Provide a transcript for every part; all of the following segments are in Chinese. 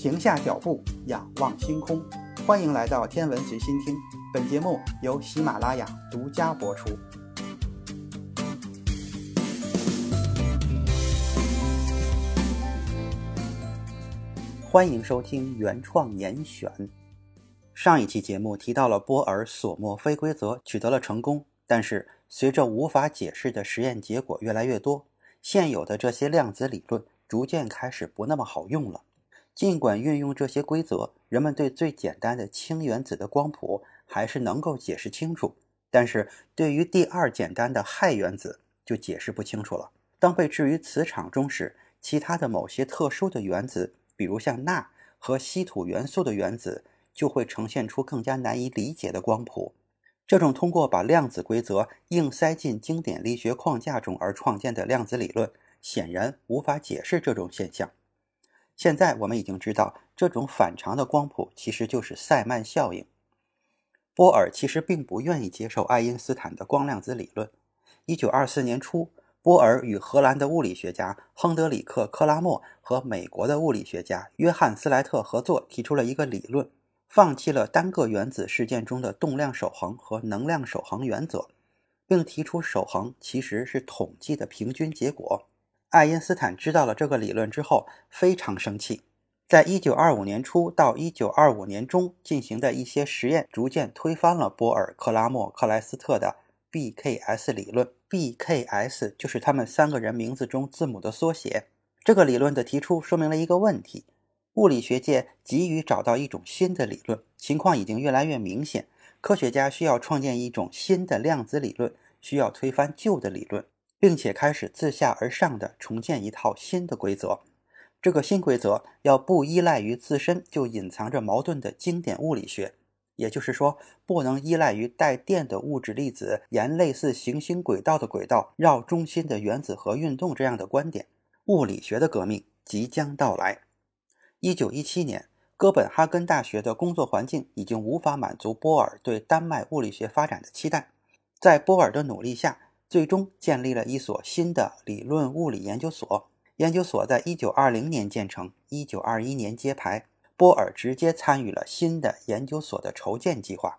停下脚步，仰望星空。欢迎来到天文随心听，本节目由喜马拉雅独家播出。欢迎收听原创严选。上一期节目提到了波尔索莫菲规则取得了成功，但是随着无法解释的实验结果越来越多，现有的这些量子理论逐渐开始不那么好用了。尽管运用这些规则，人们对最简单的氢原子的光谱还是能够解释清楚，但是对于第二简单的氦原子就解释不清楚了。当被置于磁场中时，其他的某些特殊的原子，比如像钠和稀土元素的原子，就会呈现出更加难以理解的光谱。这种通过把量子规则硬塞进经典力学框架中而创建的量子理论，显然无法解释这种现象。现在我们已经知道，这种反常的光谱其实就是塞曼效应。波尔其实并不愿意接受爱因斯坦的光量子理论。1924年初，波尔与荷兰的物理学家亨德里克·克拉默和美国的物理学家约翰·斯莱特合作，提出了一个理论，放弃了单个原子事件中的动量守恒和能量守恒原则，并提出守恒其实是统计的平均结果。爱因斯坦知道了这个理论之后，非常生气。在一九二五年初到一九二五年中进行的一些实验，逐渐推翻了波尔、克拉默、克莱斯特的 BKS 理论。BKS 就是他们三个人名字中字母的缩写。这个理论的提出说明了一个问题：物理学界急于找到一种新的理论，情况已经越来越明显。科学家需要创建一种新的量子理论，需要推翻旧的理论。并且开始自下而上的重建一套新的规则。这个新规则要不依赖于自身就隐藏着矛盾的经典物理学，也就是说，不能依赖于带电的物质粒子沿类似行星轨道的轨道绕中心的原子核运动这样的观点。物理学的革命即将到来。一九一七年，哥本哈根大学的工作环境已经无法满足波尔对丹麦物理学发展的期待。在波尔的努力下，最终建立了一所新的理论物理研究所。研究所在一九二零年建成，一九二一年揭牌。波尔直接参与了新的研究所的筹建计划。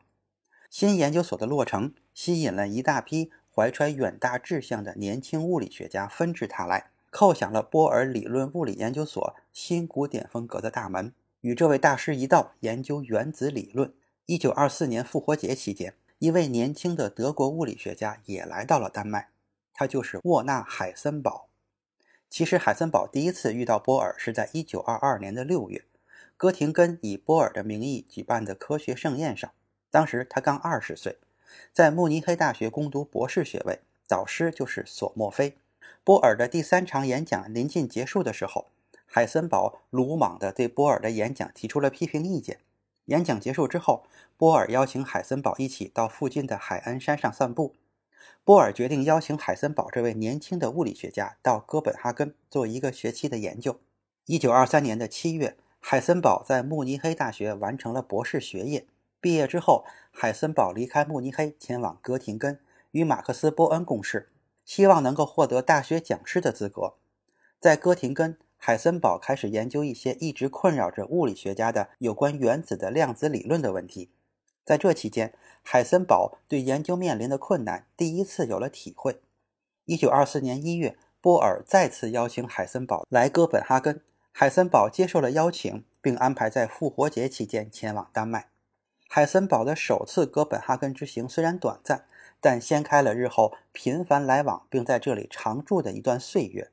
新研究所的落成，吸引了一大批怀揣远大志向的年轻物理学家纷至沓来，叩响了波尔理论物理研究所新古典风格的大门。与这位大师一道研究原子理论。一九二四年复活节期间。一位年轻的德国物理学家也来到了丹麦，他就是沃纳·海森堡。其实，海森堡第一次遇到波尔是在1922年的六月，哥廷根以波尔的名义举办的科学盛宴上。当时他刚二十岁，在慕尼黑大学攻读博士学位，导师就是索莫菲。波尔的第三场演讲临近结束的时候，海森堡鲁莽地对波尔的演讲提出了批评意见。演讲结束之后，波尔邀请海森堡一起到附近的海恩山上散步。波尔决定邀请海森堡这位年轻的物理学家到哥本哈根做一个学期的研究。一九二三年的七月，海森堡在慕尼黑大学完成了博士学业。毕业之后，海森堡离开慕尼黑，前往哥廷根，与马克思·波恩共事，希望能够获得大学讲师的资格。在哥廷根。海森堡开始研究一些一直困扰着物理学家的有关原子的量子理论的问题。在这期间，海森堡对研究面临的困难第一次有了体会。一九二四年一月，波尔再次邀请海森堡来哥本哈根，海森堡接受了邀请，并安排在复活节期间前往丹麦。海森堡的首次哥本哈根之行虽然短暂，但掀开了日后频繁来往并在这里常住的一段岁月。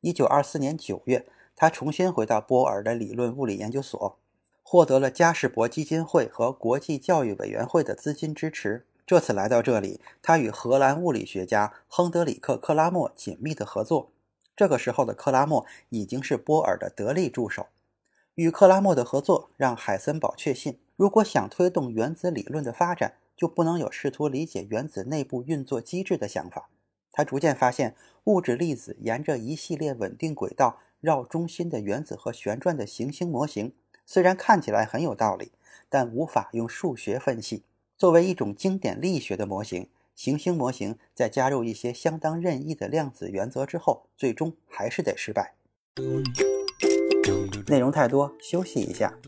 一九二四年九月，他重新回到波尔的理论物理研究所，获得了加士伯基金会和国际教育委员会的资金支持。这次来到这里，他与荷兰物理学家亨德里克·克拉默紧密的合作。这个时候的克拉默已经是波尔的得力助手。与克拉默的合作让海森堡确信，如果想推动原子理论的发展，就不能有试图理解原子内部运作机制的想法。他逐渐发现，物质粒子沿着一系列稳定轨道绕中心的原子核旋转的行星模型，虽然看起来很有道理，但无法用数学分析。作为一种经典力学的模型，行星模型在加入一些相当任意的量子原则之后，最终还是得失败。内容太多，休息一下。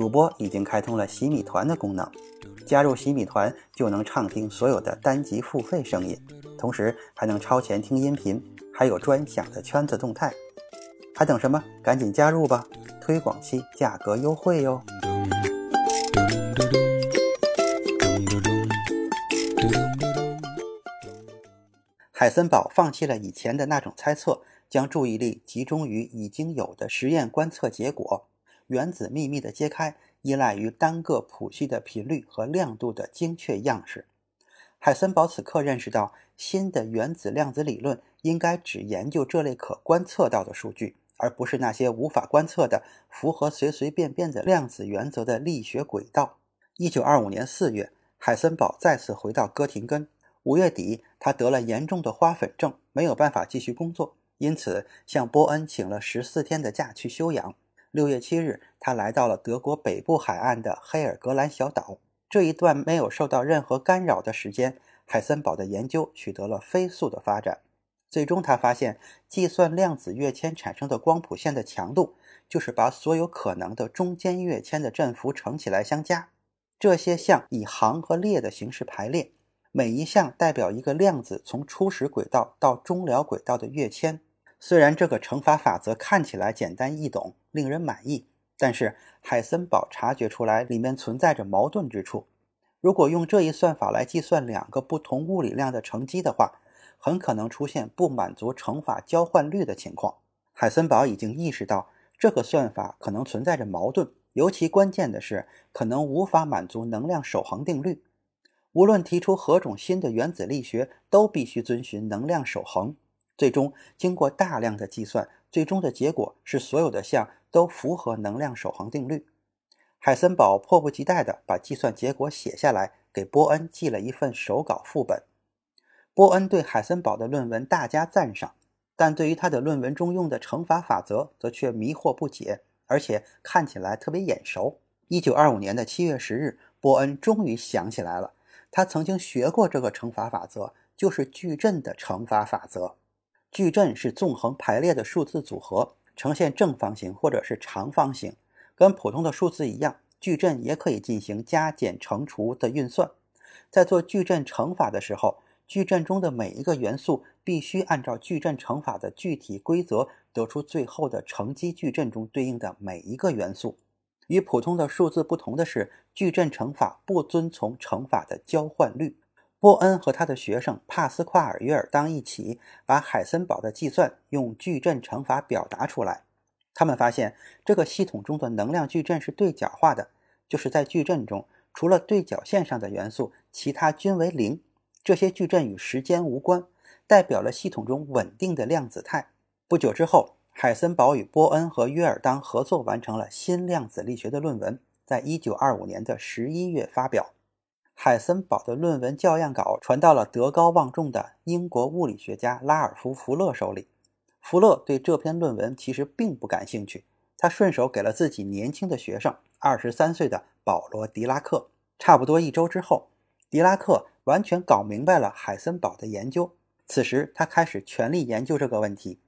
主播已经开通了洗米团的功能，加入洗米团就能畅听所有的单集付费声音，同时还能超前听音频，还有专享的圈子动态。还等什么？赶紧加入吧！推广期价格优惠哟。海森堡放弃了以前的那种猜测，将注意力集中于已经有的实验观测结果。原子秘密的揭开依赖于单个谱系的频率和亮度的精确样式。海森堡此刻认识到，新的原子量子理论应该只研究这类可观测到的数据，而不是那些无法观测的、符合随随便便的量子原则的力学轨道。一九二五年四月，海森堡再次回到哥廷根。五月底，他得了严重的花粉症，没有办法继续工作，因此向波恩请了十四天的假去休养。六月七日，他来到了德国北部海岸的黑尔格兰小岛。这一段没有受到任何干扰的时间，海森堡的研究取得了飞速的发展。最终，他发现计算量子跃迁产生的光谱线的强度，就是把所有可能的中间跃迁的振幅乘起来相加。这些项以行和列的形式排列。每一项代表一个量子从初始轨道到终了轨道的跃迁。虽然这个乘法法则看起来简单易懂，令人满意，但是海森堡察觉出来里面存在着矛盾之处。如果用这一算法来计算两个不同物理量的乘积的话，很可能出现不满足乘法交换律的情况。海森堡已经意识到这个算法可能存在着矛盾，尤其关键的是可能无法满足能量守恒定律。无论提出何种新的原子力学，都必须遵循能量守恒。最终，经过大量的计算，最终的结果是所有的项都符合能量守恒定律。海森堡迫不及待地把计算结果写下来，给波恩寄了一份手稿副本。波恩对海森堡的论文大加赞赏，但对于他的论文中用的乘法法则，则却迷惑不解，而且看起来特别眼熟。一九二五年的七月十日，波恩终于想起来了。他曾经学过这个乘法法则，就是矩阵的乘法法则。矩阵是纵横排列的数字组合，呈现正方形或者是长方形。跟普通的数字一样，矩阵也可以进行加减乘除的运算。在做矩阵乘法的时候，矩阵中的每一个元素必须按照矩阵乘法的具体规则，得出最后的乘积矩阵中对应的每一个元素。与普通的数字不同的是，矩阵乘法不遵从乘法的交换律。波恩和他的学生帕斯夸尔·约尔当一起把海森堡的计算用矩阵乘法表达出来。他们发现，这个系统中的能量矩阵是对角化的，就是在矩阵中，除了对角线上的元素，其他均为零。这些矩阵与时间无关，代表了系统中稳定的量子态。不久之后。海森堡与波恩和约尔当合作完成了新量子力学的论文，在一九二五年的十一月发表。海森堡的论文校样稿传到了德高望重的英国物理学家拉尔夫·福勒手里。福勒对这篇论文其实并不感兴趣，他顺手给了自己年轻的学生，二十三岁的保罗·狄拉克。差不多一周之后，狄拉克完全搞明白了海森堡的研究。此时，他开始全力研究这个问题。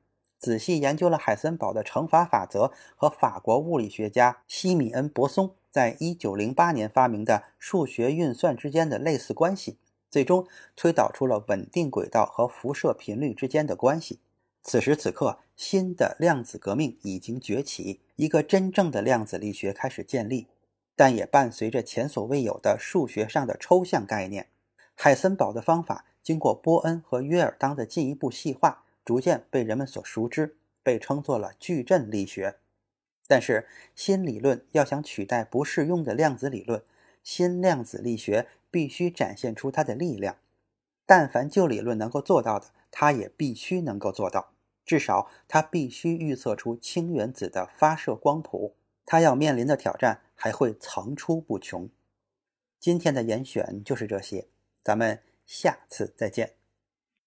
仔细研究了海森堡的乘法法则和法国物理学家西米恩·伯松在1908年发明的数学运算之间的类似关系，最终推导出了稳定轨道和辐射频率之间的关系。此时此刻，新的量子革命已经崛起，一个真正的量子力学开始建立，但也伴随着前所未有的数学上的抽象概念。海森堡的方法经过波恩和约尔当的进一步细化。逐渐被人们所熟知，被称作了矩阵力学。但是，新理论要想取代不适用的量子理论，新量子力学必须展现出它的力量。但凡旧理论能够做到的，它也必须能够做到。至少，它必须预测出氢原子的发射光谱。它要面临的挑战还会层出不穷。今天的严选就是这些，咱们下次再见。